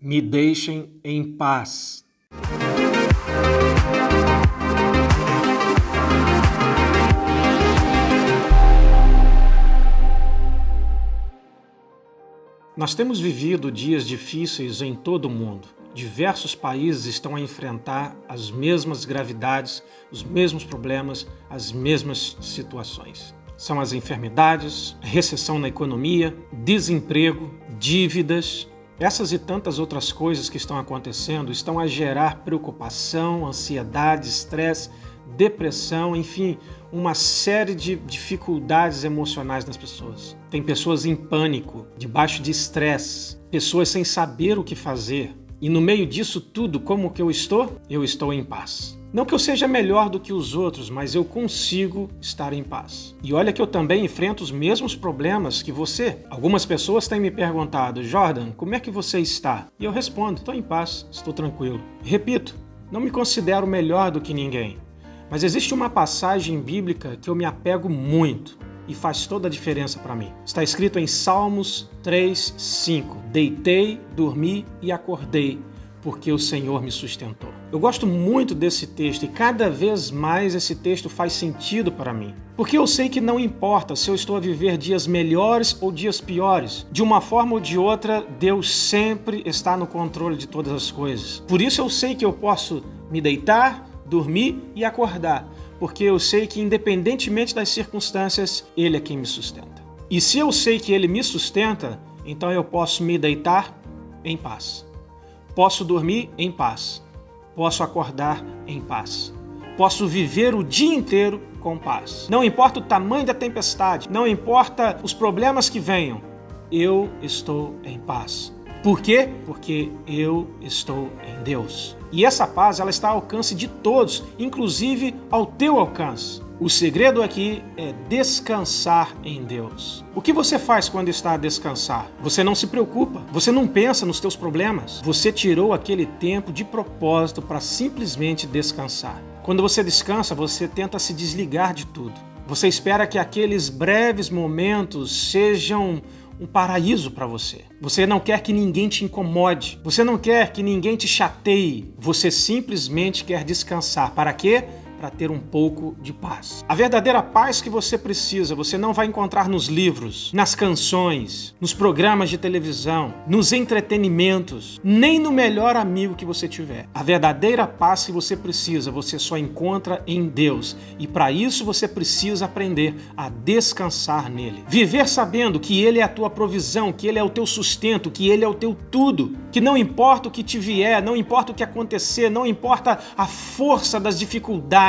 Me deixem em paz. Nós temos vivido dias difíceis em todo o mundo. Diversos países estão a enfrentar as mesmas gravidades, os mesmos problemas, as mesmas situações. São as enfermidades, recessão na economia, desemprego, dívidas. Essas e tantas outras coisas que estão acontecendo estão a gerar preocupação, ansiedade, estresse, depressão, enfim, uma série de dificuldades emocionais nas pessoas. Tem pessoas em pânico, debaixo de estresse, pessoas sem saber o que fazer. E no meio disso tudo, como que eu estou? Eu estou em paz. Não que eu seja melhor do que os outros, mas eu consigo estar em paz. E olha que eu também enfrento os mesmos problemas que você. Algumas pessoas têm me perguntado, Jordan, como é que você está? E eu respondo, estou em paz, estou tranquilo. Repito, não me considero melhor do que ninguém. Mas existe uma passagem bíblica que eu me apego muito e faz toda a diferença para mim. Está escrito em Salmos 3, 5: Deitei, dormi e acordei, porque o Senhor me sustentou. Eu gosto muito desse texto e cada vez mais esse texto faz sentido para mim. Porque eu sei que não importa se eu estou a viver dias melhores ou dias piores, de uma forma ou de outra, Deus sempre está no controle de todas as coisas. Por isso eu sei que eu posso me deitar, dormir e acordar, porque eu sei que, independentemente das circunstâncias, Ele é quem me sustenta. E se eu sei que Ele me sustenta, então eu posso me deitar em paz, posso dormir em paz, posso acordar em paz, posso viver o dia inteiro com paz. Não importa o tamanho da tempestade, não importa os problemas que venham, eu estou em paz. Por quê? Porque eu estou em Deus. E essa paz ela está ao alcance de todos, inclusive ao teu alcance. O segredo aqui é descansar em Deus. O que você faz quando está a descansar? Você não se preocupa, você não pensa nos teus problemas. Você tirou aquele tempo de propósito para simplesmente descansar. Quando você descansa, você tenta se desligar de tudo. Você espera que aqueles breves momentos sejam um paraíso para você. Você não quer que ninguém te incomode. Você não quer que ninguém te chateie. Você simplesmente quer descansar. Para quê? Para ter um pouco de paz. A verdadeira paz que você precisa, você não vai encontrar nos livros, nas canções, nos programas de televisão, nos entretenimentos, nem no melhor amigo que você tiver. A verdadeira paz que você precisa, você só encontra em Deus. E para isso você precisa aprender a descansar nele. Viver sabendo que ele é a tua provisão, que ele é o teu sustento, que ele é o teu tudo, que não importa o que te vier, não importa o que acontecer, não importa a força das dificuldades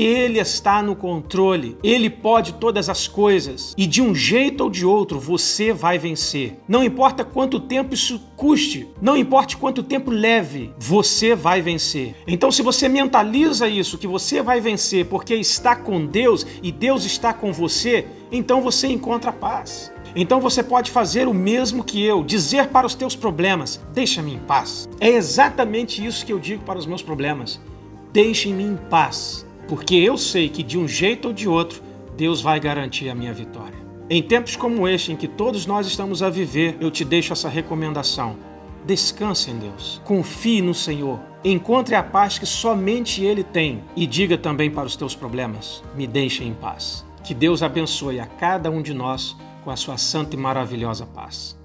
ele está no controle, ele pode todas as coisas e de um jeito ou de outro você vai vencer. Não importa quanto tempo isso custe, não importa quanto tempo leve, você vai vencer. Então, se você mentaliza isso, que você vai vencer porque está com Deus e Deus está com você, então você encontra paz. Então você pode fazer o mesmo que eu, dizer para os teus problemas: deixa-me em paz. É exatamente isso que eu digo para os meus problemas deixem-me em paz, porque eu sei que de um jeito ou de outro, Deus vai garantir a minha vitória. Em tempos como este, em que todos nós estamos a viver, eu te deixo essa recomendação. Descanse em Deus, confie no Senhor, encontre a paz que somente Ele tem e diga também para os teus problemas: me deixe em paz. Que Deus abençoe a cada um de nós com a sua santa e maravilhosa paz.